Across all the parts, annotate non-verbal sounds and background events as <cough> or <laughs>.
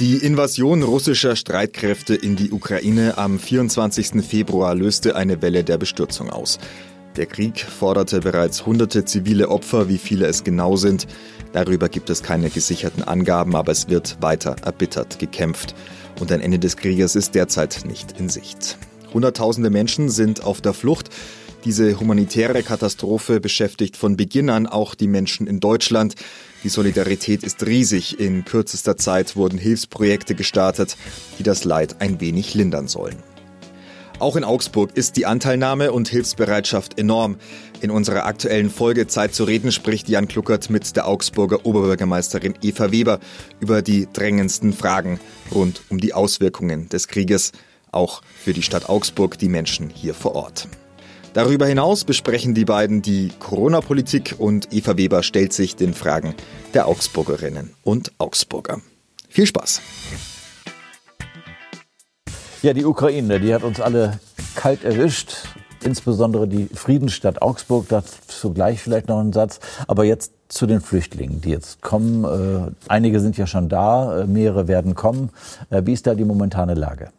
Die Invasion russischer Streitkräfte in die Ukraine am 24. Februar löste eine Welle der Bestürzung aus. Der Krieg forderte bereits hunderte zivile Opfer, wie viele es genau sind. Darüber gibt es keine gesicherten Angaben, aber es wird weiter erbittert gekämpft. Und ein Ende des Krieges ist derzeit nicht in Sicht. Hunderttausende Menschen sind auf der Flucht. Diese humanitäre Katastrophe beschäftigt von Beginn an auch die Menschen in Deutschland. Die Solidarität ist riesig. In kürzester Zeit wurden Hilfsprojekte gestartet, die das Leid ein wenig lindern sollen. Auch in Augsburg ist die Anteilnahme und Hilfsbereitschaft enorm. In unserer aktuellen Folge Zeit zu reden spricht Jan Kluckert mit der Augsburger Oberbürgermeisterin Eva Weber über die drängendsten Fragen rund um die Auswirkungen des Krieges, auch für die Stadt Augsburg, die Menschen hier vor Ort. Darüber hinaus besprechen die beiden die Corona-Politik und Eva Weber stellt sich den Fragen der Augsburgerinnen und Augsburger. Viel Spaß! Ja, die Ukraine, die hat uns alle kalt erwischt. Insbesondere die Friedensstadt Augsburg, dazu gleich vielleicht noch ein Satz. Aber jetzt zu den Flüchtlingen, die jetzt kommen. Äh, einige sind ja schon da, äh, mehrere werden kommen. Äh, wie ist da die momentane Lage?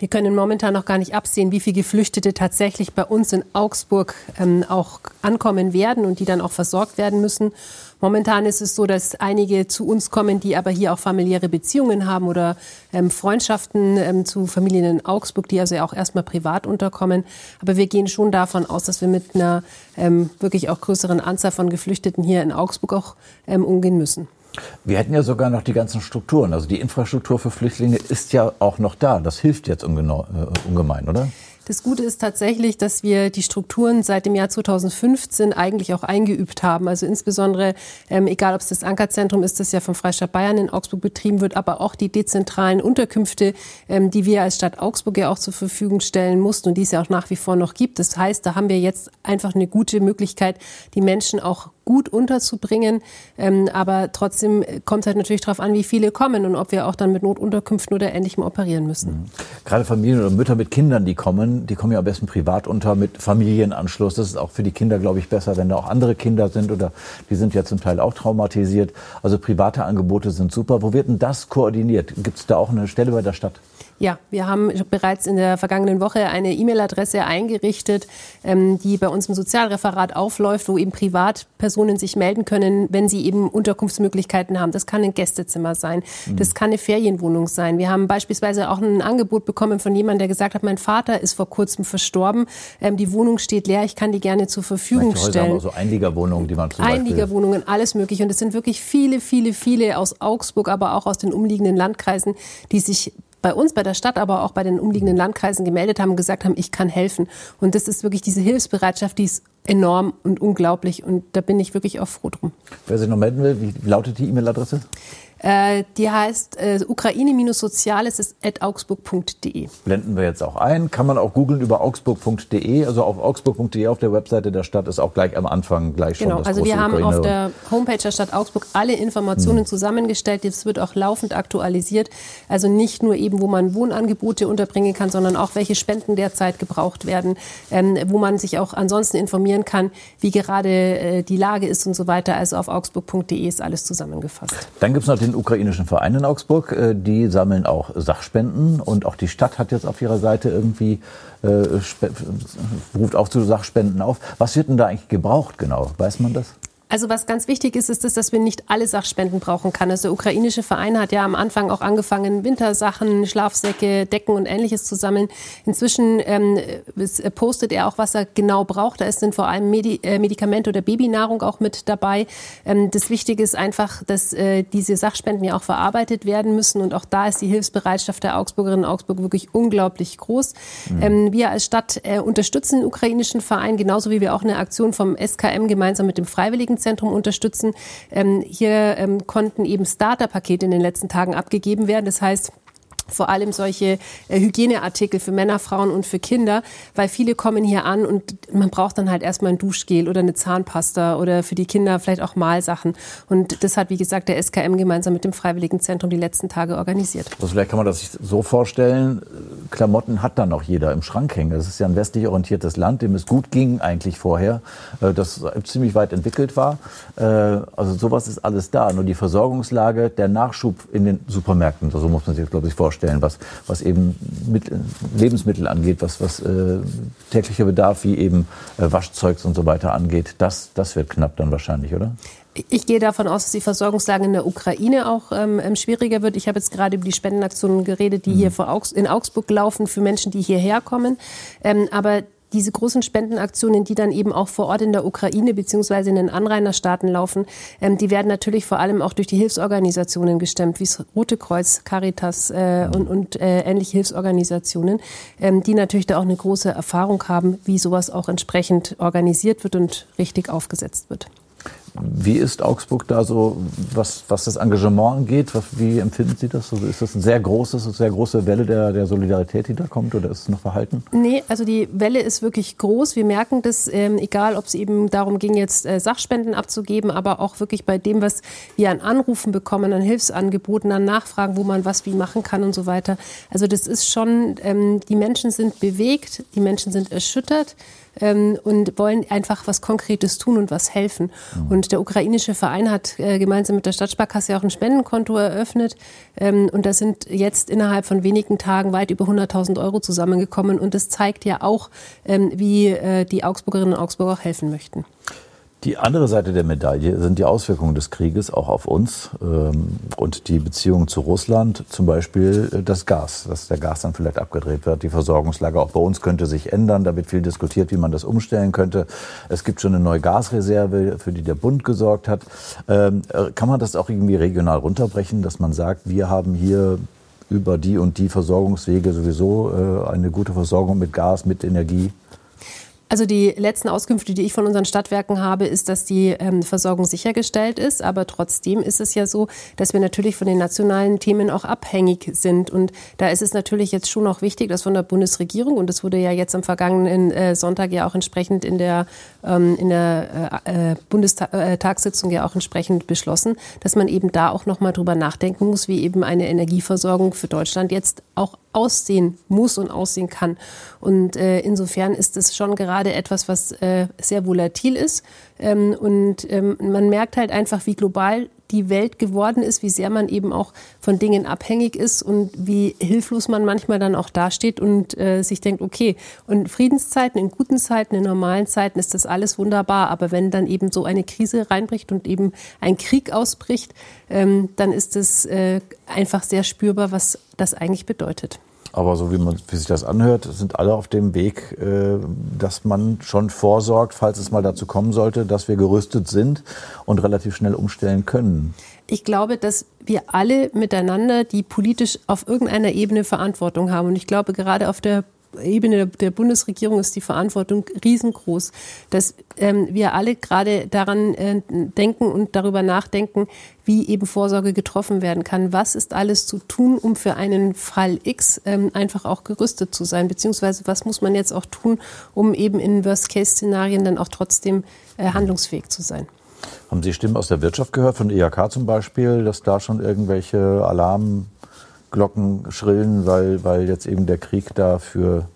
Wir können momentan noch gar nicht absehen, wie viele Geflüchtete tatsächlich bei uns in Augsburg ähm, auch ankommen werden und die dann auch versorgt werden müssen. Momentan ist es so, dass einige zu uns kommen, die aber hier auch familiäre Beziehungen haben oder ähm, Freundschaften ähm, zu Familien in Augsburg, die also auch erstmal privat unterkommen. Aber wir gehen schon davon aus, dass wir mit einer ähm, wirklich auch größeren Anzahl von Geflüchteten hier in Augsburg auch ähm, umgehen müssen. Wir hätten ja sogar noch die ganzen Strukturen. Also die Infrastruktur für Flüchtlinge ist ja auch noch da. Das hilft jetzt äh, ungemein, oder? Das Gute ist tatsächlich, dass wir die Strukturen seit dem Jahr 2015 eigentlich auch eingeübt haben. Also insbesondere, ähm, egal ob es das Ankerzentrum ist, das ja vom Freistaat Bayern in Augsburg betrieben wird, aber auch die dezentralen Unterkünfte, ähm, die wir als Stadt Augsburg ja auch zur Verfügung stellen mussten und die es ja auch nach wie vor noch gibt. Das heißt, da haben wir jetzt einfach eine gute Möglichkeit, die Menschen auch gut unterzubringen. Ähm, aber trotzdem kommt es halt natürlich darauf an, wie viele kommen und ob wir auch dann mit Notunterkünften oder Ähnlichem operieren müssen. Mhm. Gerade Familien oder Mütter mit Kindern, die kommen, die kommen ja am besten privat unter mit Familienanschluss. Das ist auch für die Kinder, glaube ich, besser, wenn da auch andere Kinder sind oder die sind ja zum Teil auch traumatisiert. Also private Angebote sind super. Wo wird denn das koordiniert? Gibt es da auch eine Stelle bei der Stadt? Ja, wir haben bereits in der vergangenen Woche eine E-Mail-Adresse eingerichtet, ähm, die bei uns im Sozialreferat aufläuft, wo eben Privatpersonen sich melden können, wenn sie eben Unterkunftsmöglichkeiten haben. Das kann ein Gästezimmer sein, mhm. das kann eine Ferienwohnung sein. Wir haben beispielsweise auch ein Angebot bekommen von jemandem, der gesagt hat, mein Vater ist vor kurzem verstorben, ähm, die Wohnung steht leer, ich kann die gerne zur Verfügung Manche stellen. Häuser haben so Einliegerwohnungen, die man zum Einliegerwohnungen, alles mögliche. Und es sind wirklich viele, viele, viele aus Augsburg, aber auch aus den umliegenden Landkreisen, die sich bei uns, bei der Stadt, aber auch bei den umliegenden Landkreisen gemeldet haben und gesagt haben, ich kann helfen. Und das ist wirklich diese Hilfsbereitschaft, die ist enorm und unglaublich. Und da bin ich wirklich auch froh drum. Wer sich noch melden will, wie lautet die E-Mail-Adresse? Äh, die heißt äh, Ukraine-Soziales at augsburg.de. Blenden wir jetzt auch ein. Kann man auch googeln über augsburg.de. Also auf augsburg.de auf der Webseite der Stadt ist auch gleich am Anfang gleich schon genau, das also wir haben Ukraine auf der Homepage der Stadt Augsburg alle Informationen hm. zusammengestellt. Das wird auch laufend aktualisiert. Also nicht nur eben, wo man Wohnangebote unterbringen kann, sondern auch welche Spenden derzeit gebraucht werden, ähm, wo man sich auch ansonsten informieren kann, wie gerade äh, die Lage ist und so weiter. Also auf augsburg.de ist alles zusammengefasst. Dann gibt es noch den den ukrainischen Verein in Augsburg. Äh, die sammeln auch Sachspenden und auch die Stadt hat jetzt auf ihrer Seite irgendwie äh, ruft auch zu Sachspenden auf. Was wird denn da eigentlich gebraucht genau? Weiß man das? Also was ganz wichtig ist, ist, dass wir nicht alle Sachspenden brauchen kann. Also der ukrainische Verein hat ja am Anfang auch angefangen, Wintersachen, Schlafsäcke, Decken und ähnliches zu sammeln. Inzwischen ähm, postet er auch, was er genau braucht. Da sind vor allem Medi äh, Medikamente oder Babynahrung auch mit dabei. Ähm, das Wichtige ist einfach, dass äh, diese Sachspenden ja auch verarbeitet werden müssen. Und auch da ist die Hilfsbereitschaft der Augsburgerinnen und Augsburg wirklich unglaublich groß. Mhm. Ähm, wir als Stadt äh, unterstützen den ukrainischen Verein, genauso wie wir auch eine Aktion vom SKM gemeinsam mit dem Freiwilligen Rechenzentrum unterstützen. Ähm, hier ähm, konnten eben Starter-Pakete in den letzten Tagen abgegeben werden. Das heißt, vor allem solche äh, Hygieneartikel für Männer, Frauen und für Kinder, weil viele kommen hier an und man braucht dann halt erstmal ein Duschgel oder eine Zahnpasta oder für die Kinder vielleicht auch Malsachen. Und das hat, wie gesagt, der SKM gemeinsam mit dem Freiwilligenzentrum die letzten Tage organisiert. Also vielleicht kann man das sich so vorstellen, Klamotten hat dann noch jeder im Schrank hängen. Das ist ja ein westlich orientiertes Land, dem es gut ging eigentlich vorher, äh, das ziemlich weit entwickelt war. Äh, also sowas ist alles da. Nur die Versorgungslage, der Nachschub in den Supermärkten, so muss man sich, glaube ich, vorstellen vorstellen, was, was eben mit, Lebensmittel angeht, was, was äh, täglicher Bedarf wie eben äh, Waschzeugs und so weiter angeht. Das, das wird knapp dann wahrscheinlich, oder? Ich gehe davon aus, dass die Versorgungslage in der Ukraine auch ähm, ähm schwieriger wird. Ich habe jetzt gerade über die Spendenaktionen geredet, die mhm. hier vor Augs in Augsburg laufen für Menschen, die hierher kommen. Ähm, aber diese großen Spendenaktionen, die dann eben auch vor Ort in der Ukraine beziehungsweise in den Anrainerstaaten laufen, ähm, die werden natürlich vor allem auch durch die Hilfsorganisationen gestemmt, wie das Rote Kreuz, Caritas äh, und, und äh, ähnliche Hilfsorganisationen, ähm, die natürlich da auch eine große Erfahrung haben, wie sowas auch entsprechend organisiert wird und richtig aufgesetzt wird. Wie ist Augsburg da so, was, was das Engagement angeht? Was, wie empfinden Sie das? Also ist das eine sehr große, sehr große Welle der, der Solidarität, die da kommt, oder ist es noch verhalten? Nee, also die Welle ist wirklich groß. Wir merken das, ähm, egal ob es eben darum ging, jetzt äh, Sachspenden abzugeben, aber auch wirklich bei dem, was wir an Anrufen bekommen, an Hilfsangeboten, an Nachfragen, wo man was wie machen kann und so weiter. Also das ist schon, ähm, die Menschen sind bewegt, die Menschen sind erschüttert ähm, und wollen einfach was Konkretes tun und was helfen. Mhm. Und der ukrainische Verein hat äh, gemeinsam mit der Stadtsparkasse auch ein Spendenkonto eröffnet. Ähm, und da sind jetzt innerhalb von wenigen Tagen weit über 100.000 Euro zusammengekommen. Und das zeigt ja auch, ähm, wie äh, die Augsburgerinnen und Augsburger auch helfen möchten. Die andere Seite der Medaille sind die Auswirkungen des Krieges auch auf uns ähm, und die Beziehungen zu Russland, zum Beispiel äh, das Gas, dass der Gas dann vielleicht abgedreht wird. Die Versorgungslage auch bei uns könnte sich ändern. Da wird viel diskutiert, wie man das umstellen könnte. Es gibt schon eine neue Gasreserve, für die der Bund gesorgt hat. Ähm, äh, kann man das auch irgendwie regional runterbrechen, dass man sagt, wir haben hier über die und die Versorgungswege sowieso äh, eine gute Versorgung mit Gas, mit Energie? Also die letzten Auskünfte, die ich von unseren Stadtwerken habe, ist, dass die ähm, Versorgung sichergestellt ist. Aber trotzdem ist es ja so, dass wir natürlich von den nationalen Themen auch abhängig sind. Und da ist es natürlich jetzt schon auch wichtig, dass von der Bundesregierung, und das wurde ja jetzt am vergangenen äh, Sonntag ja auch entsprechend in der, ähm, in der äh, äh Bundestagssitzung ja auch entsprechend beschlossen, dass man eben da auch nochmal drüber nachdenken muss, wie eben eine Energieversorgung für Deutschland jetzt auch aussehen muss und aussehen kann. Und äh, insofern ist es schon gerade etwas, was äh, sehr volatil ist. Ähm, und ähm, man merkt halt einfach, wie global die Welt geworden ist, wie sehr man eben auch von Dingen abhängig ist und wie hilflos man manchmal dann auch dasteht und äh, sich denkt, okay, und Friedenszeiten, in guten Zeiten, in normalen Zeiten ist das alles wunderbar, aber wenn dann eben so eine Krise reinbricht und eben ein Krieg ausbricht, ähm, dann ist es äh, einfach sehr spürbar, was das eigentlich bedeutet. Aber so wie, man, wie sich das anhört, sind alle auf dem Weg, äh, dass man schon vorsorgt, falls es mal dazu kommen sollte, dass wir gerüstet sind und relativ schnell umstellen können. Ich glaube, dass wir alle miteinander, die politisch auf irgendeiner Ebene Verantwortung haben, und ich glaube gerade auf der Ebene der Bundesregierung ist die Verantwortung riesengroß, dass ähm, wir alle gerade daran äh, denken und darüber nachdenken, wie eben Vorsorge getroffen werden kann. Was ist alles zu tun, um für einen Fall X ähm, einfach auch gerüstet zu sein? Beziehungsweise was muss man jetzt auch tun, um eben in Worst-Case-Szenarien dann auch trotzdem äh, handlungsfähig zu sein? Haben Sie Stimmen aus der Wirtschaft gehört, von IHK zum Beispiel, dass da schon irgendwelche Alarm Glocken schrillen, weil, weil jetzt eben der Krieg da für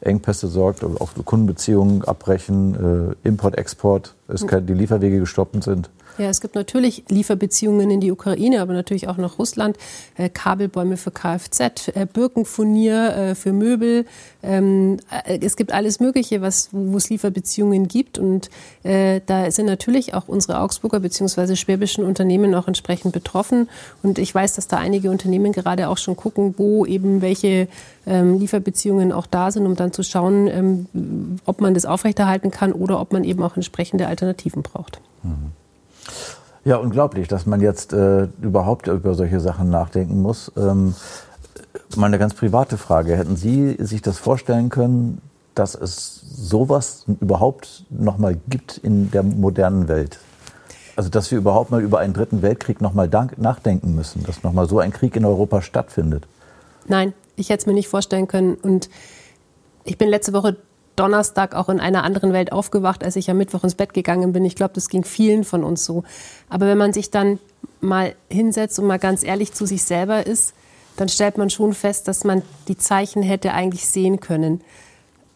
Engpässe sorgt, auch Kundenbeziehungen abbrechen, äh, Import, Export, es kann, die Lieferwege gestoppt sind. Ja, es gibt natürlich Lieferbeziehungen in die Ukraine, aber natürlich auch nach Russland. Äh, Kabelbäume für Kfz, äh, Birkenfurnier äh, für Möbel. Ähm, äh, es gibt alles Mögliche, was, wo es Lieferbeziehungen gibt. Und äh, da sind natürlich auch unsere Augsburger bzw. schwäbischen Unternehmen auch entsprechend betroffen. Und ich weiß, dass da einige Unternehmen gerade auch schon gucken, wo eben welche ähm, Lieferbeziehungen auch da sind, um dann zu schauen, ähm, ob man das aufrechterhalten kann oder ob man eben auch entsprechende Alternativen braucht. Mhm. Ja, unglaublich, dass man jetzt äh, überhaupt über solche Sachen nachdenken muss. Ähm, mal eine ganz private Frage. Hätten Sie sich das vorstellen können, dass es sowas überhaupt noch mal gibt in der modernen Welt? Also, dass wir überhaupt mal über einen dritten Weltkrieg noch mal nachdenken müssen, dass noch mal so ein Krieg in Europa stattfindet? Nein, ich hätte es mir nicht vorstellen können. Und ich bin letzte Woche Donnerstag auch in einer anderen Welt aufgewacht, als ich am Mittwoch ins Bett gegangen bin. Ich glaube, das ging vielen von uns so. Aber wenn man sich dann mal hinsetzt und mal ganz ehrlich zu sich selber ist, dann stellt man schon fest, dass man die Zeichen hätte eigentlich sehen können.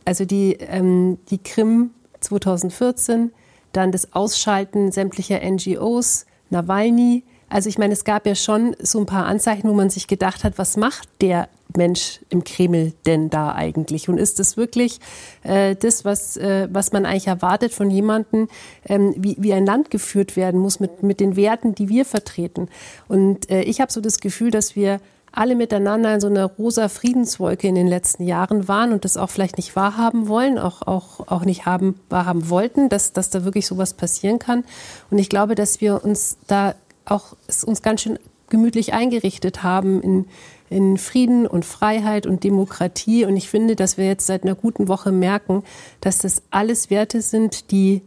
Also die, ähm, die Krim 2014, dann das Ausschalten sämtlicher NGOs, Nawalny. Also ich meine, es gab ja schon so ein paar Anzeichen, wo man sich gedacht hat, was macht der Mensch im Kreml denn da eigentlich? Und ist das wirklich äh, das, was, äh, was man eigentlich erwartet von jemandem, ähm, wie, wie ein Land geführt werden muss mit, mit den Werten, die wir vertreten? Und äh, ich habe so das Gefühl, dass wir alle miteinander in so einer rosa Friedenswolke in den letzten Jahren waren und das auch vielleicht nicht wahrhaben wollen, auch, auch, auch nicht haben, wahrhaben wollten, dass, dass da wirklich sowas passieren kann. Und ich glaube, dass wir uns da auch es uns ganz schön gemütlich eingerichtet haben in, in Frieden und Freiheit und Demokratie. Und ich finde, dass wir jetzt seit einer guten Woche merken, dass das alles Werte sind, die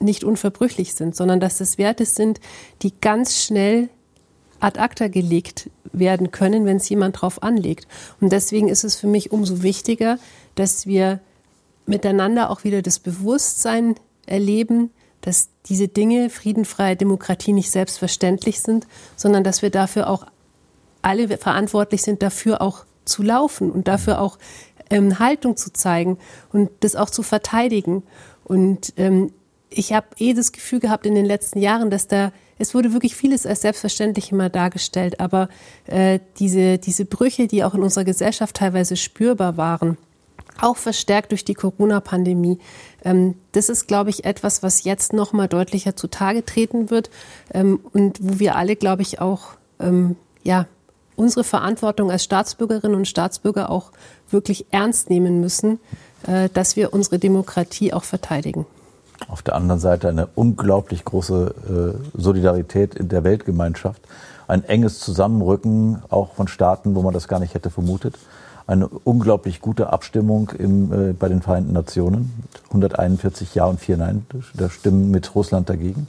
nicht unverbrüchlich sind, sondern dass das Werte sind, die ganz schnell ad acta gelegt werden können, wenn es jemand drauf anlegt. Und deswegen ist es für mich umso wichtiger, dass wir miteinander auch wieder das Bewusstsein erleben, dass diese Dinge, friedenfreie Demokratie, nicht selbstverständlich sind, sondern dass wir dafür auch alle verantwortlich sind, dafür auch zu laufen und dafür auch ähm, Haltung zu zeigen und das auch zu verteidigen. Und ähm, ich habe eh das Gefühl gehabt in den letzten Jahren, dass da es wurde wirklich vieles als selbstverständlich immer dargestellt, aber äh, diese, diese Brüche, die auch in unserer Gesellschaft teilweise spürbar waren, auch verstärkt durch die Corona-Pandemie. Ähm, das ist, glaube ich, etwas, was jetzt noch mal deutlicher zutage treten wird ähm, und wo wir alle, glaube ich, auch ähm, ja, unsere Verantwortung als Staatsbürgerinnen und Staatsbürger auch wirklich ernst nehmen müssen, äh, dass wir unsere Demokratie auch verteidigen. Auf der anderen Seite eine unglaublich große äh, Solidarität in der Weltgemeinschaft, ein enges Zusammenrücken auch von Staaten, wo man das gar nicht hätte vermutet, eine unglaublich gute Abstimmung im, äh, bei den Vereinten Nationen, 141 Ja und 4 Nein, da stimmen mit Russland dagegen.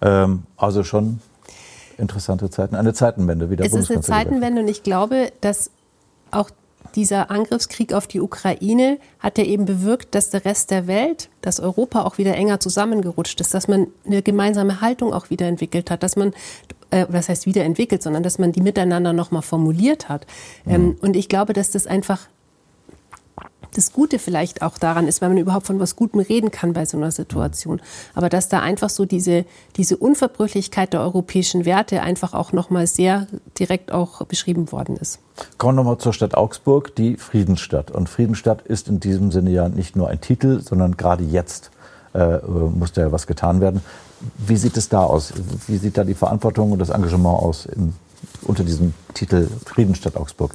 Ähm, also schon interessante Zeiten, eine Zeitenwende, wie der Es ist eine Zeitenwende und ich glaube, dass auch dieser Angriffskrieg auf die Ukraine hat ja eben bewirkt, dass der Rest der Welt, dass Europa auch wieder enger zusammengerutscht ist, dass man eine gemeinsame Haltung auch wieder entwickelt hat, dass man äh, was heißt wiederentwickelt, sondern dass man die miteinander nochmal formuliert hat. Mhm. Ähm, und ich glaube, dass das einfach das Gute vielleicht auch daran ist, weil man überhaupt von was Gutem reden kann bei so einer Situation. Aber dass da einfach so diese, diese Unverbrüchlichkeit der europäischen Werte einfach auch nochmal sehr direkt auch beschrieben worden ist. Kommen wir nochmal zur Stadt Augsburg, die Friedensstadt. Und Friedensstadt ist in diesem Sinne ja nicht nur ein Titel, sondern gerade jetzt äh, muss da ja was getan werden. Wie sieht es da aus? Wie sieht da die Verantwortung und das Engagement aus im, unter diesem Titel Friedensstadt Augsburg?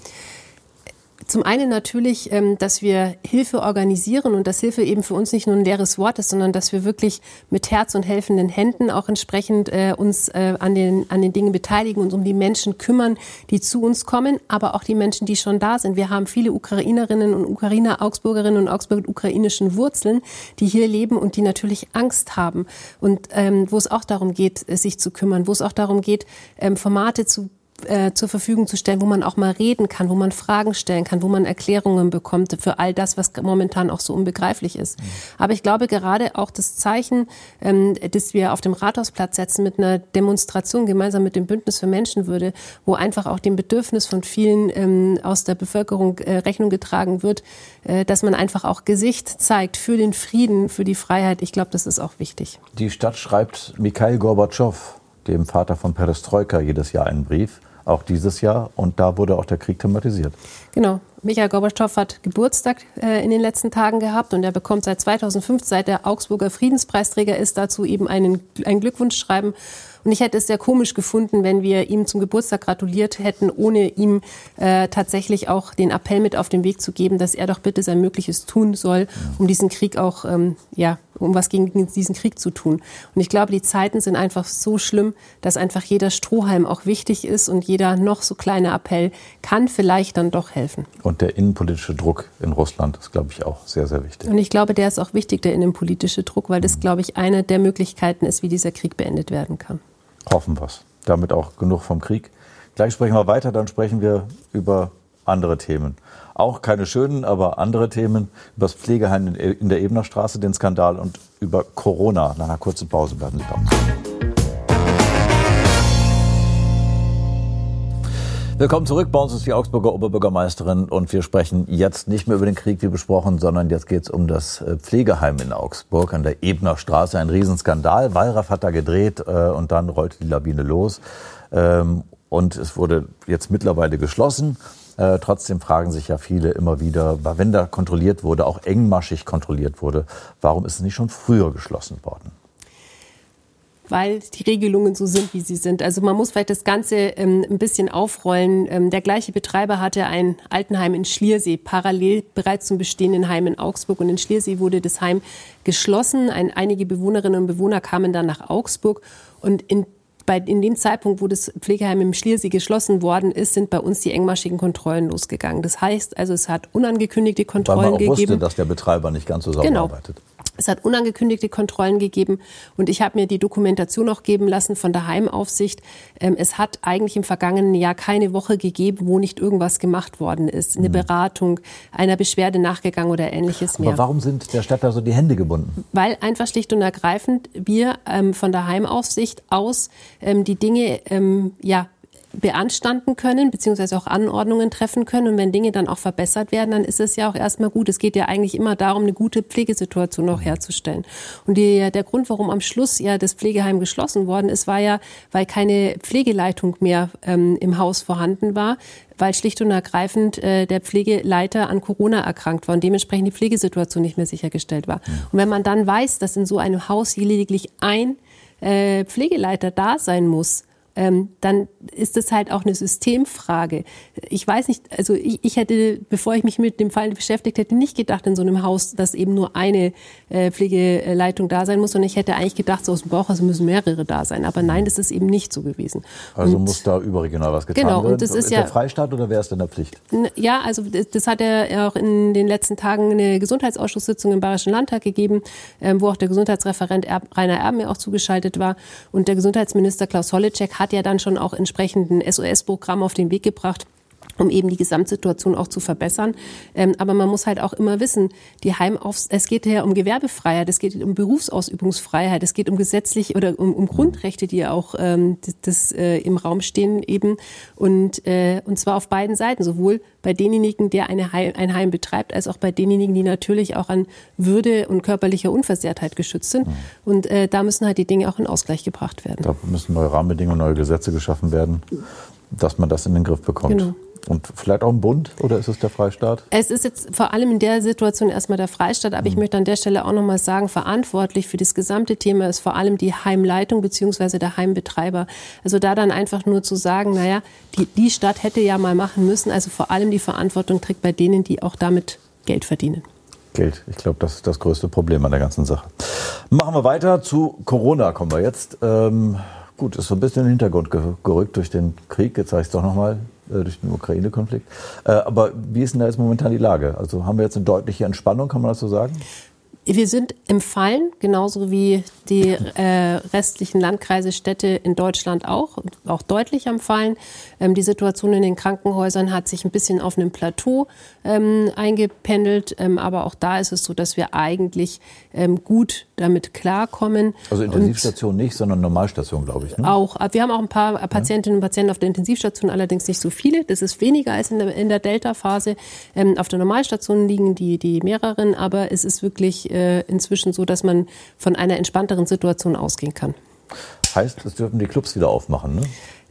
Zum einen natürlich, ähm, dass wir Hilfe organisieren und dass Hilfe eben für uns nicht nur ein leeres Wort ist, sondern dass wir wirklich mit Herz und helfenden Händen auch entsprechend äh, uns äh, an den, an den Dingen beteiligen, uns um die Menschen kümmern, die zu uns kommen, aber auch die Menschen, die schon da sind. Wir haben viele Ukrainerinnen und Ukrainer, Augsburgerinnen und Augsburger mit ukrainischen Wurzeln, die hier leben und die natürlich Angst haben und ähm, wo es auch darum geht, sich zu kümmern, wo es auch darum geht, ähm, Formate zu äh, zur Verfügung zu stellen, wo man auch mal reden kann, wo man Fragen stellen kann, wo man Erklärungen bekommt für all das, was momentan auch so unbegreiflich ist. Mhm. Aber ich glaube gerade auch das Zeichen, ähm, das wir auf dem Rathausplatz setzen mit einer Demonstration gemeinsam mit dem Bündnis für Menschenwürde, wo einfach auch dem Bedürfnis von vielen ähm, aus der Bevölkerung äh, Rechnung getragen wird, äh, dass man einfach auch Gesicht zeigt für den Frieden, für die Freiheit. Ich glaube, das ist auch wichtig. Die Stadt schreibt Mikhail Gorbatschow dem Vater von Perestroika jedes Jahr einen Brief, auch dieses Jahr. Und da wurde auch der Krieg thematisiert. Genau. Michael Gorbatschow hat Geburtstag äh, in den letzten Tagen gehabt und er bekommt seit 2005, seit der Augsburger Friedenspreisträger ist, dazu eben einen, ein Glückwunschschreiben. Und ich hätte es sehr komisch gefunden, wenn wir ihm zum Geburtstag gratuliert hätten, ohne ihm äh, tatsächlich auch den Appell mit auf den Weg zu geben, dass er doch bitte sein Mögliches tun soll, um diesen Krieg auch, ähm, ja, um was gegen diesen Krieg zu tun. Und ich glaube, die Zeiten sind einfach so schlimm, dass einfach jeder Strohhalm auch wichtig ist und jeder noch so kleine Appell kann vielleicht dann doch helfen. Und der innenpolitische Druck in Russland ist, glaube ich, auch sehr, sehr wichtig. Und ich glaube, der ist auch wichtig, der innenpolitische Druck, weil das, glaube ich, eine der Möglichkeiten ist, wie dieser Krieg beendet werden kann. Hoffen wir es. Damit auch genug vom Krieg. Gleich sprechen wir weiter, dann sprechen wir über andere Themen. Auch keine schönen, aber andere Themen. Über das Pflegeheim in der Ebener Straße, den Skandal und über Corona. Nach einer kurzen Pause bleiben Sie bei Willkommen zurück. Bei uns ist die Augsburger Oberbürgermeisterin und wir sprechen jetzt nicht mehr über den Krieg wie besprochen, sondern jetzt geht es um das äh, Pflegeheim in Augsburg an der Ebner Straße. Ein Riesenskandal. Wallraff hat da gedreht äh, und dann rollte die Lawine los. Ähm, und es wurde jetzt mittlerweile geschlossen. Äh, trotzdem fragen sich ja viele immer wieder, wenn da kontrolliert wurde, auch engmaschig kontrolliert wurde, warum ist es nicht schon früher geschlossen worden? Weil die Regelungen so sind, wie sie sind. Also man muss vielleicht das Ganze ähm, ein bisschen aufrollen. Ähm, der gleiche Betreiber hatte ein Altenheim in Schliersee, parallel bereits zum bestehenden Heim in Augsburg. Und in Schliersee wurde das Heim geschlossen. Ein, einige Bewohnerinnen und Bewohner kamen dann nach Augsburg. Und in bei, in dem Zeitpunkt, wo das Pflegeheim im Schliersee geschlossen worden ist, sind bei uns die engmaschigen Kontrollen losgegangen. Das heißt also, es hat unangekündigte Kontrollen gegeben. Weil man auch gegeben. wusste, dass der Betreiber nicht ganz so sauber genau. arbeitet. Es hat unangekündigte Kontrollen gegeben und ich habe mir die Dokumentation auch geben lassen von der Heimaufsicht. Ähm, es hat eigentlich im vergangenen Jahr keine Woche gegeben, wo nicht irgendwas gemacht worden ist. Eine mhm. Beratung, einer Beschwerde nachgegangen oder ähnliches mehr. Aber warum sind der Stadt da so die Hände gebunden? Weil einfach schlicht und ergreifend wir ähm, von der Heimaufsicht aus ähm, die Dinge ja beanstanden können, beziehungsweise auch Anordnungen treffen können. Und wenn Dinge dann auch verbessert werden, dann ist es ja auch erstmal gut. Es geht ja eigentlich immer darum, eine gute Pflegesituation auch herzustellen. Und die, der Grund, warum am Schluss ja das Pflegeheim geschlossen worden ist, war ja, weil keine Pflegeleitung mehr ähm, im Haus vorhanden war, weil schlicht und ergreifend äh, der Pflegeleiter an Corona erkrankt war und dementsprechend die Pflegesituation nicht mehr sichergestellt war. Und wenn man dann weiß, dass in so einem Haus lediglich ein äh, Pflegeleiter da sein muss, ähm, dann ist das halt auch eine Systemfrage. Ich weiß nicht, also ich, ich, hätte, bevor ich mich mit dem Fall beschäftigt hätte, nicht gedacht in so einem Haus, dass eben nur eine äh, Pflegeleitung da sein muss, sondern ich hätte eigentlich gedacht, so aus dem Bauch also müssen mehrere da sein. Aber nein, das ist eben nicht so gewesen. Also und, muss da überregional was getan genau, werden. Und das ist, ist ja, der Freistaat oder wer ist denn der Pflicht? Ja, also das, hat ja auch in den letzten Tagen eine Gesundheitsausschusssitzung im Bayerischen Landtag gegeben, ähm, wo auch der Gesundheitsreferent Rainer Erben ja auch zugeschaltet war. Und der Gesundheitsminister Klaus Holleczek hat ja dann schon auch entsprechenden SOS-Programm auf den Weg gebracht um eben die Gesamtsituation auch zu verbessern. Ähm, aber man muss halt auch immer wissen, die Heimaufs es geht ja um Gewerbefreiheit, es geht um Berufsausübungsfreiheit, es geht um gesetzlich oder um, um Grundrechte, die ja auch ähm, das, das äh, im Raum stehen eben und äh, und zwar auf beiden Seiten, sowohl bei denjenigen, der eine Heim, ein Heim betreibt, als auch bei denjenigen, die natürlich auch an Würde und körperlicher Unversehrtheit geschützt sind. Mhm. Und äh, da müssen halt die Dinge auch in Ausgleich gebracht werden. Da müssen neue Rahmenbedingungen, neue Gesetze geschaffen werden, dass man das in den Griff bekommt. Genau. Und vielleicht auch im Bund oder ist es der Freistaat? Es ist jetzt vor allem in der Situation erstmal der Freistaat, aber mhm. ich möchte an der Stelle auch nochmal sagen, verantwortlich für das gesamte Thema ist vor allem die Heimleitung bzw. der Heimbetreiber. Also da dann einfach nur zu sagen, naja, die, die Stadt hätte ja mal machen müssen, also vor allem die Verantwortung trägt bei denen, die auch damit Geld verdienen. Geld. Ich glaube, das ist das größte Problem an der ganzen Sache. Machen wir weiter. Zu Corona kommen wir jetzt. Ähm, gut, ist so ein bisschen in den Hintergrund gerückt durch den Krieg. Jetzt sage ich es doch nochmal. Äh, durch den Ukraine-Konflikt. Äh, aber wie ist denn da jetzt momentan die Lage? Also haben wir jetzt eine deutliche Entspannung, kann man das so sagen? Wir sind im Fallen, genauso wie die äh, restlichen Landkreise, Städte in Deutschland auch, auch deutlich am Fallen. Ähm, die Situation in den Krankenhäusern hat sich ein bisschen auf einem Plateau ähm, eingependelt, ähm, aber auch da ist es so, dass wir eigentlich ähm, gut damit klarkommen. Also Intensivstation und nicht, sondern Normalstation, glaube ich. Ne? Auch. Wir haben auch ein paar Patientinnen und Patienten auf der Intensivstation, allerdings nicht so viele. Das ist weniger als in der, der Delta-Phase. Ähm, auf der Normalstation liegen die, die mehreren, aber es ist wirklich äh, inzwischen so, dass man von einer entspannteren Situation ausgehen kann. Heißt, es dürfen die Clubs wieder aufmachen, ne?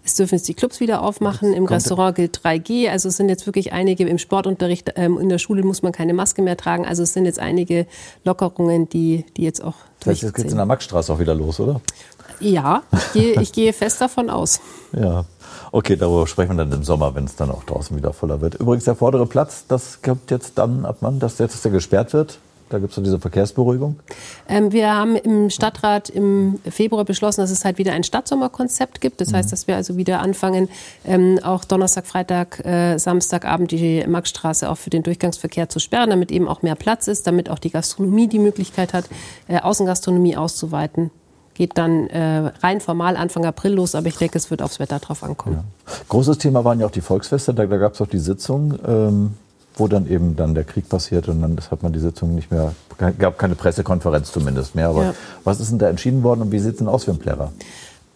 Es dürfen jetzt die Clubs wieder aufmachen. Im Restaurant gilt 3G. Also es sind jetzt wirklich einige im Sportunterricht, ähm, in der Schule muss man keine Maske mehr tragen. Also es sind jetzt einige Lockerungen, die, die jetzt auch das heißt, jetzt geht es in der Maxstraße auch wieder los, oder? Ja, ich gehe, ich gehe fest davon aus. <laughs> Ja, okay, darüber sprechen wir dann im Sommer, wenn es dann auch draußen wieder voller wird. Übrigens, der vordere Platz, das gibt jetzt dann ab wann, dass jetzt dass der gesperrt wird? Da gibt es so diese Verkehrsberuhigung. Ähm, wir haben im Stadtrat im Februar beschlossen, dass es halt wieder ein Stadtsommerkonzept gibt. Das mhm. heißt, dass wir also wieder anfangen, ähm, auch Donnerstag, Freitag, äh, Samstagabend die Maxstraße auch für den Durchgangsverkehr zu sperren, damit eben auch mehr Platz ist, damit auch die Gastronomie die Möglichkeit hat, äh, Außengastronomie auszuweiten. geht dann äh, rein formal Anfang April los, aber ich denke, es wird aufs Wetter drauf ankommen. Ja. Großes Thema waren ja auch die Volksfeste, da, da gab es auch die Sitzung. Ähm wo dann eben dann der Krieg passiert und dann hat man die Sitzung nicht mehr, gab keine Pressekonferenz zumindest mehr. Aber ja. was ist denn da entschieden worden und wie sieht es denn aus für einen Plärrer?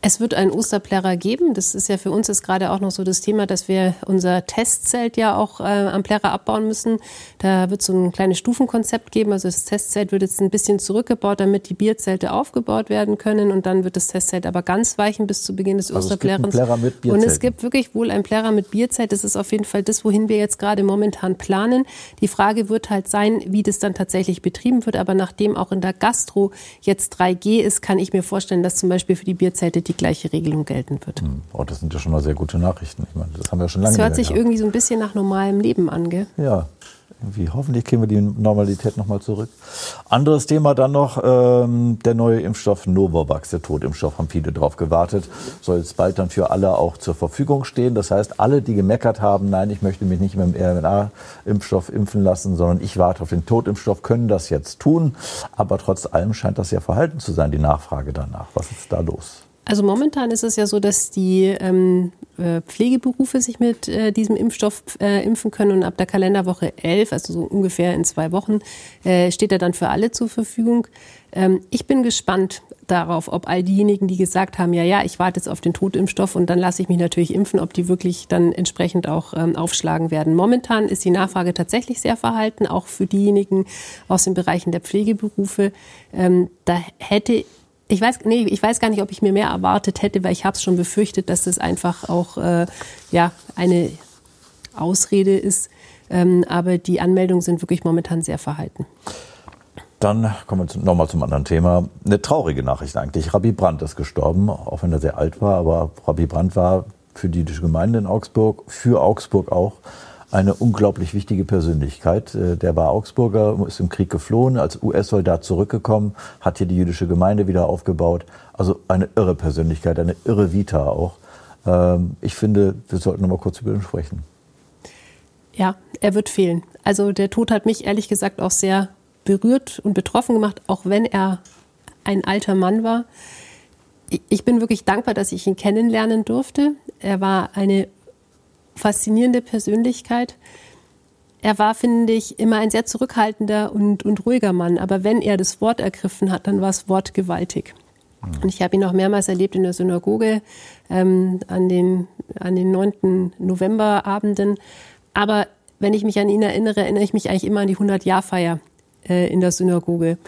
Es wird einen Osterplärrer geben. Das ist ja für uns jetzt gerade auch noch so das Thema, dass wir unser Testzelt ja auch äh, am Plärrer abbauen müssen. Da wird so ein kleines Stufenkonzept geben. Also das Testzelt wird jetzt ein bisschen zurückgebaut, damit die Bierzelte aufgebaut werden können. Und dann wird das Testzelt aber ganz weichen bis zu Beginn des also Osterplärrens. Und es gibt wirklich wohl ein Plärrer mit Bierzelt. Das ist auf jeden Fall das, wohin wir jetzt gerade momentan planen. Die Frage wird halt sein, wie das dann tatsächlich betrieben wird. Aber nachdem auch in der Gastro jetzt 3G ist, kann ich mir vorstellen, dass zum Beispiel für die Bierzelte die gleiche Regelung gelten wird. Hm. Oh, das sind ja schon mal sehr gute Nachrichten. Ich meine, das haben wir schon lange Das hört sich gehabt. irgendwie so ein bisschen nach normalem Leben an, gell? Ja. Irgendwie, hoffentlich kriegen wir die Normalität nochmal zurück. Anderes Thema dann noch, ähm, der neue Impfstoff Novavax, der Totimpfstoff, haben viele drauf gewartet, soll jetzt bald dann für alle auch zur Verfügung stehen. Das heißt, alle, die gemeckert haben, nein, ich möchte mich nicht mit dem RNA-Impfstoff impfen lassen, sondern ich warte auf den Totimpfstoff, können das jetzt tun. Aber trotz allem scheint das ja verhalten zu sein, die Nachfrage danach. Was ist da los? Also momentan ist es ja so, dass die ähm, äh, Pflegeberufe sich mit äh, diesem Impfstoff äh, impfen können und ab der Kalenderwoche 11, also so ungefähr in zwei Wochen, äh, steht er dann für alle zur Verfügung. Ähm, ich bin gespannt darauf, ob all diejenigen, die gesagt haben, ja, ja, ich warte jetzt auf den Totimpfstoff und dann lasse ich mich natürlich impfen, ob die wirklich dann entsprechend auch ähm, aufschlagen werden. Momentan ist die Nachfrage tatsächlich sehr verhalten, auch für diejenigen aus den Bereichen der Pflegeberufe. Ähm, da hätte ich weiß, nee, ich weiß gar nicht, ob ich mir mehr erwartet hätte, weil ich habe es schon befürchtet, dass das einfach auch äh, ja, eine Ausrede ist. Ähm, aber die Anmeldungen sind wirklich momentan sehr verhalten. Dann kommen wir nochmal zum anderen Thema. Eine traurige Nachricht eigentlich. Rabbi Brandt ist gestorben, auch wenn er sehr alt war. Aber Rabbi Brandt war für die Gemeinde in Augsburg, für Augsburg auch eine unglaublich wichtige Persönlichkeit. Äh, der war Augsburger, ist im Krieg geflohen, als US-Soldat zurückgekommen, hat hier die jüdische Gemeinde wieder aufgebaut. Also eine irre Persönlichkeit, eine irre Vita auch. Ähm, ich finde, wir sollten noch mal kurz über ihn sprechen. Ja, er wird fehlen. Also der Tod hat mich ehrlich gesagt auch sehr berührt und betroffen gemacht, auch wenn er ein alter Mann war. Ich bin wirklich dankbar, dass ich ihn kennenlernen durfte. Er war eine faszinierende Persönlichkeit. Er war, finde ich, immer ein sehr zurückhaltender und, und ruhiger Mann. Aber wenn er das Wort ergriffen hat, dann war es wortgewaltig. Mhm. Und ich habe ihn auch mehrmals erlebt in der Synagoge ähm, an, den, an den 9. Novemberabenden. Aber wenn ich mich an ihn erinnere, erinnere ich mich eigentlich immer an die 100-Jahr-Feier äh, in der Synagoge,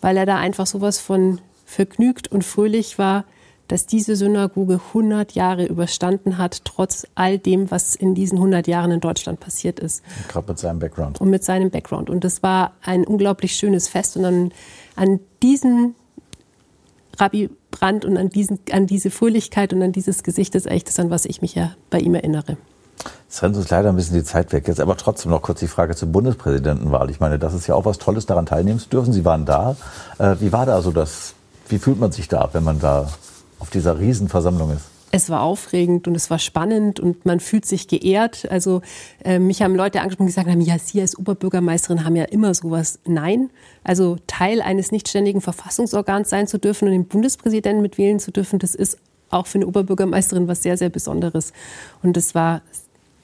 weil er da einfach sowas von vergnügt und fröhlich war dass diese Synagoge 100 Jahre überstanden hat, trotz all dem, was in diesen 100 Jahren in Deutschland passiert ist. Gerade mit seinem Background. Und mit seinem Background. Und das war ein unglaublich schönes Fest. Und an, an diesen Rabbi Brandt und an, diesen, an diese Fröhlichkeit und an dieses Gesicht ist echt das, an was ich mich ja bei ihm erinnere. Es rennt uns leider ein bisschen die Zeit weg. Jetzt aber trotzdem noch kurz die Frage zur Bundespräsidentenwahl. Ich meine, das ist ja auch was Tolles, daran teilnehmen zu dürfen. Sie waren da. Äh, wie war da so das, wie fühlt man sich da, wenn man da auf dieser Riesenversammlung ist? Es war aufregend und es war spannend und man fühlt sich geehrt. Also äh, mich haben Leute angesprochen, die gesagt haben, ja, Sie als Oberbürgermeisterin haben ja immer sowas. Nein, also Teil eines nichtständigen Verfassungsorgans sein zu dürfen und den Bundespräsidenten mitwählen zu dürfen, das ist auch für eine Oberbürgermeisterin was sehr, sehr Besonderes. Und das war,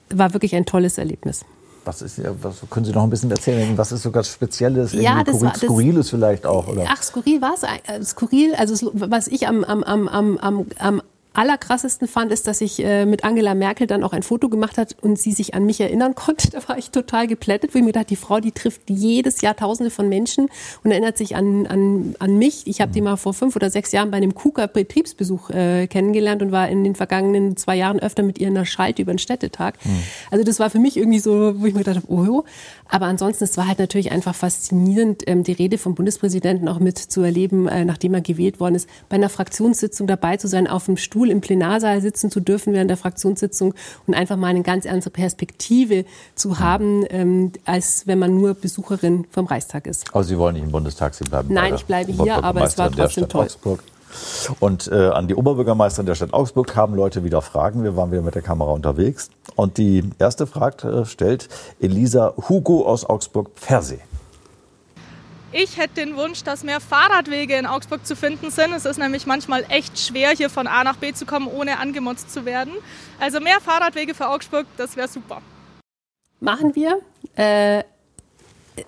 war wirklich ein tolles Erlebnis. Was ist, was können Sie noch ein bisschen erzählen? Was ist so ganz Spezielles? Ja, das war, Skurriles das, vielleicht auch? Oder? Ach, skurril war es. Äh, skurril, also was ich am, am, am, am, am allerkrassesten fand, ist, dass ich äh, mit Angela Merkel dann auch ein Foto gemacht hat und sie sich an mich erinnern <laughs> konnte. Da war ich total geplättet, wo ich mir dachte, die Frau, die trifft jedes Jahr Tausende von Menschen und erinnert sich an, an, an mich. Ich habe die mal vor fünf oder sechs Jahren bei einem KUKA-Betriebsbesuch äh, kennengelernt und war in den vergangenen zwei Jahren öfter mit ihr in der Schalte über den Städtetag. Mhm. Also das war für mich irgendwie so, wo ich mir gedacht habe, oh jo. Aber ansonsten, es war halt natürlich einfach faszinierend, ähm, die Rede vom Bundespräsidenten auch mit zu erleben, äh, nachdem er gewählt worden ist, bei einer Fraktionssitzung dabei zu sein, auf dem Stuhl Stuhl im Plenarsaal sitzen zu dürfen während der Fraktionssitzung und einfach mal eine ganz andere Perspektive zu haben, ähm, als wenn man nur Besucherin vom Reichstag ist. Aber Sie wollen nicht im Bundestag, Sie bleiben Nein, ich bleibe hier, aber es war trotzdem toll. Augsburg. Und äh, an die Oberbürgermeisterin der Stadt Augsburg kamen Leute wieder Fragen. Wir waren wieder mit der Kamera unterwegs. Und die erste Frage äh, stellt Elisa Hugo aus Augsburg-Pfersee. Ich hätte den Wunsch, dass mehr Fahrradwege in Augsburg zu finden sind. Es ist nämlich manchmal echt schwer, hier von A nach B zu kommen, ohne angemotzt zu werden. Also mehr Fahrradwege für Augsburg, das wäre super. Machen wir. Äh,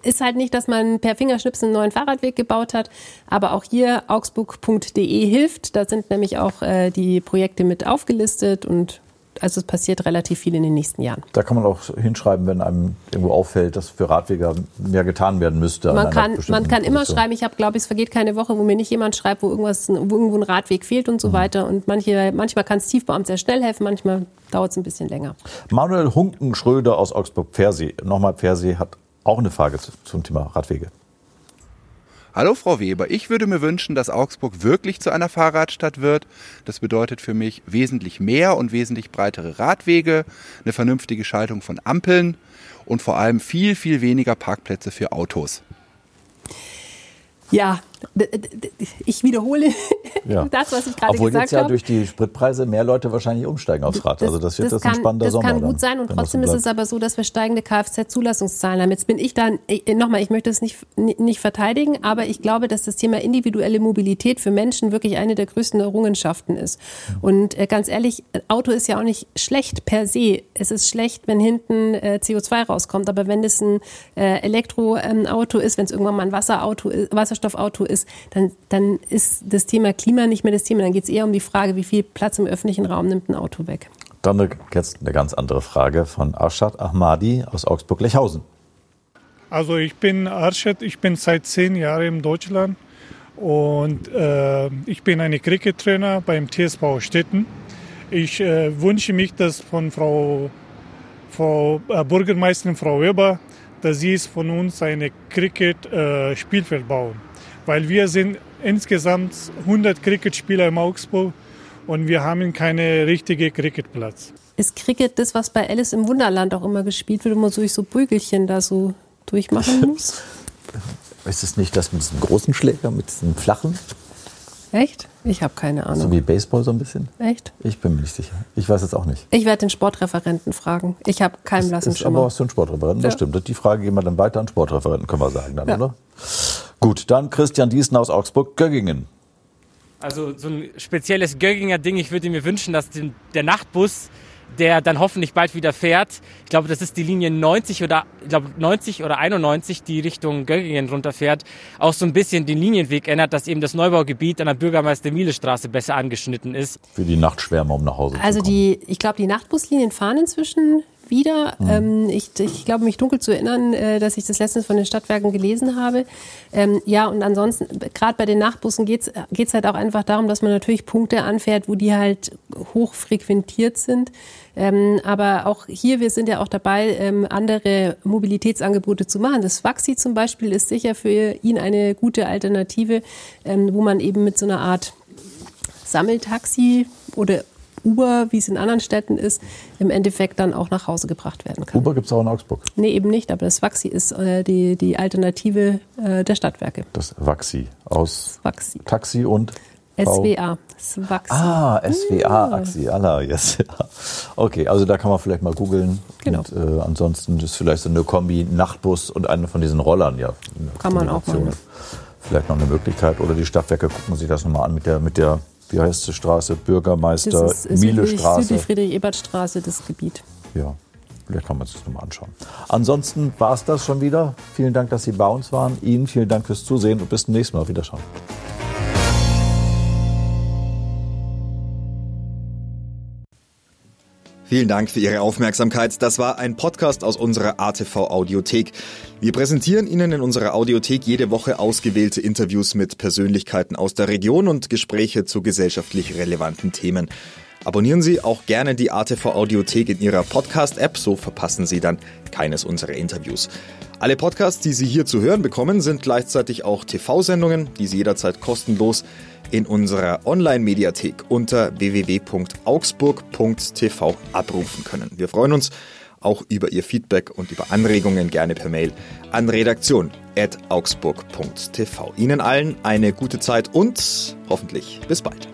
ist halt nicht, dass man per Fingerschnipsen einen neuen Fahrradweg gebaut hat, aber auch hier augsburg.de hilft. Da sind nämlich auch äh, die Projekte mit aufgelistet und also es passiert relativ viel in den nächsten Jahren. Da kann man auch hinschreiben, wenn einem irgendwo auffällt, dass für Radweger mehr getan werden müsste. Man kann, man kann immer schreiben, ich habe, glaube ich, es vergeht keine Woche, wo mir nicht jemand schreibt, wo, irgendwas, wo irgendwo ein Radweg fehlt und so mhm. weiter. Und manche, manchmal kann es Tiefbauamt sehr schnell helfen, manchmal dauert es ein bisschen länger. Manuel Hunken-Schröder aus Augsburg-Pfersee. Nochmal, Pfersee hat auch eine Frage zum Thema Radwege. Hallo Frau Weber, ich würde mir wünschen, dass Augsburg wirklich zu einer Fahrradstadt wird. Das bedeutet für mich wesentlich mehr und wesentlich breitere Radwege, eine vernünftige Schaltung von Ampeln und vor allem viel, viel weniger Parkplätze für Autos. Ja, ich wiederhole ja. <laughs> das, was ich gerade gesagt habe. Obwohl jetzt ja durch die Spritpreise mehr Leute wahrscheinlich umsteigen aufs Rad. also das wird das, das kann, ein spannender das Sommer. Das kann gut sein und trotzdem ist es aber so, dass wir steigende Kfz-Zulassungszahlen haben. Jetzt bin ich da, nochmal, ich möchte es nicht, nicht verteidigen, aber ich glaube, dass das Thema individuelle Mobilität für Menschen wirklich eine der größten Errungenschaften ist. Und äh, ganz ehrlich, Auto ist ja auch nicht schlecht per se. Es ist schlecht, wenn hinten äh, CO2 rauskommt, aber wenn es ein äh, Elektroauto ist, wenn es irgendwann mal ein Wasserauto Wasserstoffauto ist, dann, dann ist das Thema Klima nicht mehr das Thema. Dann geht es eher um die Frage, wie viel Platz im öffentlichen Raum nimmt ein Auto weg. Dann jetzt eine ganz andere Frage von Arshad Ahmadi aus Augsburg-Lechhausen. Also ich bin Arshad, ich bin seit zehn Jahren in Deutschland und äh, ich bin ein Cricket-Trainer beim TSV Stetten. Ich äh, wünsche mich, dass von Frau, Frau äh, Bürgermeisterin Frau Weber, dass sie es von uns eine Cricket-Spielfeld äh, bauen weil wir sind insgesamt 100 Cricketspieler im Augsburg und wir haben keine richtige Cricketplatz. Ist Cricket das, was bei Alice im Wunderland auch immer gespielt wird, wo man durch so Bügelchen da so durchmachen <laughs> muss? Ist es nicht das mit diesem großen Schläger, mit diesem flachen? Echt? Ich habe keine Ahnung. So wie Baseball so ein bisschen? Echt? Ich bin mir nicht sicher. Ich weiß es auch nicht. Ich werde den Sportreferenten fragen. Ich habe keinen blassen Schimmer. Aber hast du einen Sportreferenten? Ja. Das stimmt. Die Frage gehen wir dann weiter an Sportreferenten, können wir sagen dann, ja. oder? Gut, dann Christian Diesen aus Augsburg-Göggingen. Also so ein spezielles Gögginger Ding. Ich würde mir wünschen, dass den, der Nachtbus der dann hoffentlich bald wieder fährt. Ich glaube, das ist die Linie 90 oder ich glaube 90 oder 91, die Richtung Göggingen runterfährt, auch so ein bisschen den Linienweg ändert, dass eben das Neubaugebiet an der Bürgermeister-Miele-Straße besser angeschnitten ist. Für die Nachtschwärmer, um nach Hause also zu kommen. Also die, ich glaube, die Nachtbuslinien fahren inzwischen wieder. Mhm. Ähm, ich, ich glaube, mich dunkel zu erinnern, äh, dass ich das letztens von den Stadtwerken gelesen habe. Ähm, ja, und ansonsten, gerade bei den Nachtbussen geht es halt auch einfach darum, dass man natürlich Punkte anfährt, wo die halt hoch frequentiert sind. Ähm, aber auch hier, wir sind ja auch dabei, ähm, andere Mobilitätsangebote zu machen. Das Waxi zum Beispiel ist sicher für ihn eine gute Alternative, ähm, wo man eben mit so einer Art Sammeltaxi oder Uber, wie es in anderen Städten ist, im Endeffekt dann auch nach Hause gebracht werden kann. Uber gibt es auch in Augsburg? Nee, eben nicht, aber das Waxi ist äh, die, die Alternative äh, der Stadtwerke. Das Waxi aus Waxi. Taxi und SWA. Swaxi. Ah, SWA, Axi, Allah, yes. Okay, also da kann man vielleicht mal googeln. Genau. Und, äh, ansonsten ist vielleicht so eine Kombi Nachtbus und eine von diesen Rollern, ja. Kann man auch mal. Vielleicht noch eine Möglichkeit. Oder die Stadtwerke gucken sich das nochmal an mit der, mit der wie heißt die Straße? Bürgermeister das ist Miele Straße. Südlich Friedrich-Ebert-Straße, das Gebiet. Ja, vielleicht kann man sich das nochmal anschauen. Ansonsten war es das schon wieder. Vielen Dank, dass Sie bei uns waren. Ihnen vielen Dank fürs Zusehen und bis zum nächsten Mal. Auf Wiederschauen. Vielen Dank für Ihre Aufmerksamkeit. Das war ein Podcast aus unserer ATV Audiothek. Wir präsentieren Ihnen in unserer Audiothek jede Woche ausgewählte Interviews mit Persönlichkeiten aus der Region und Gespräche zu gesellschaftlich relevanten Themen. Abonnieren Sie auch gerne die ATV Audiothek in Ihrer Podcast-App, so verpassen Sie dann keines unserer Interviews. Alle Podcasts, die Sie hier zu hören bekommen, sind gleichzeitig auch TV-Sendungen, die Sie jederzeit kostenlos in unserer Online-Mediathek unter www.augsburg.tv abrufen können. Wir freuen uns auch über Ihr Feedback und über Anregungen gerne per Mail an redaktion.augsburg.tv. Ihnen allen eine gute Zeit und hoffentlich bis bald.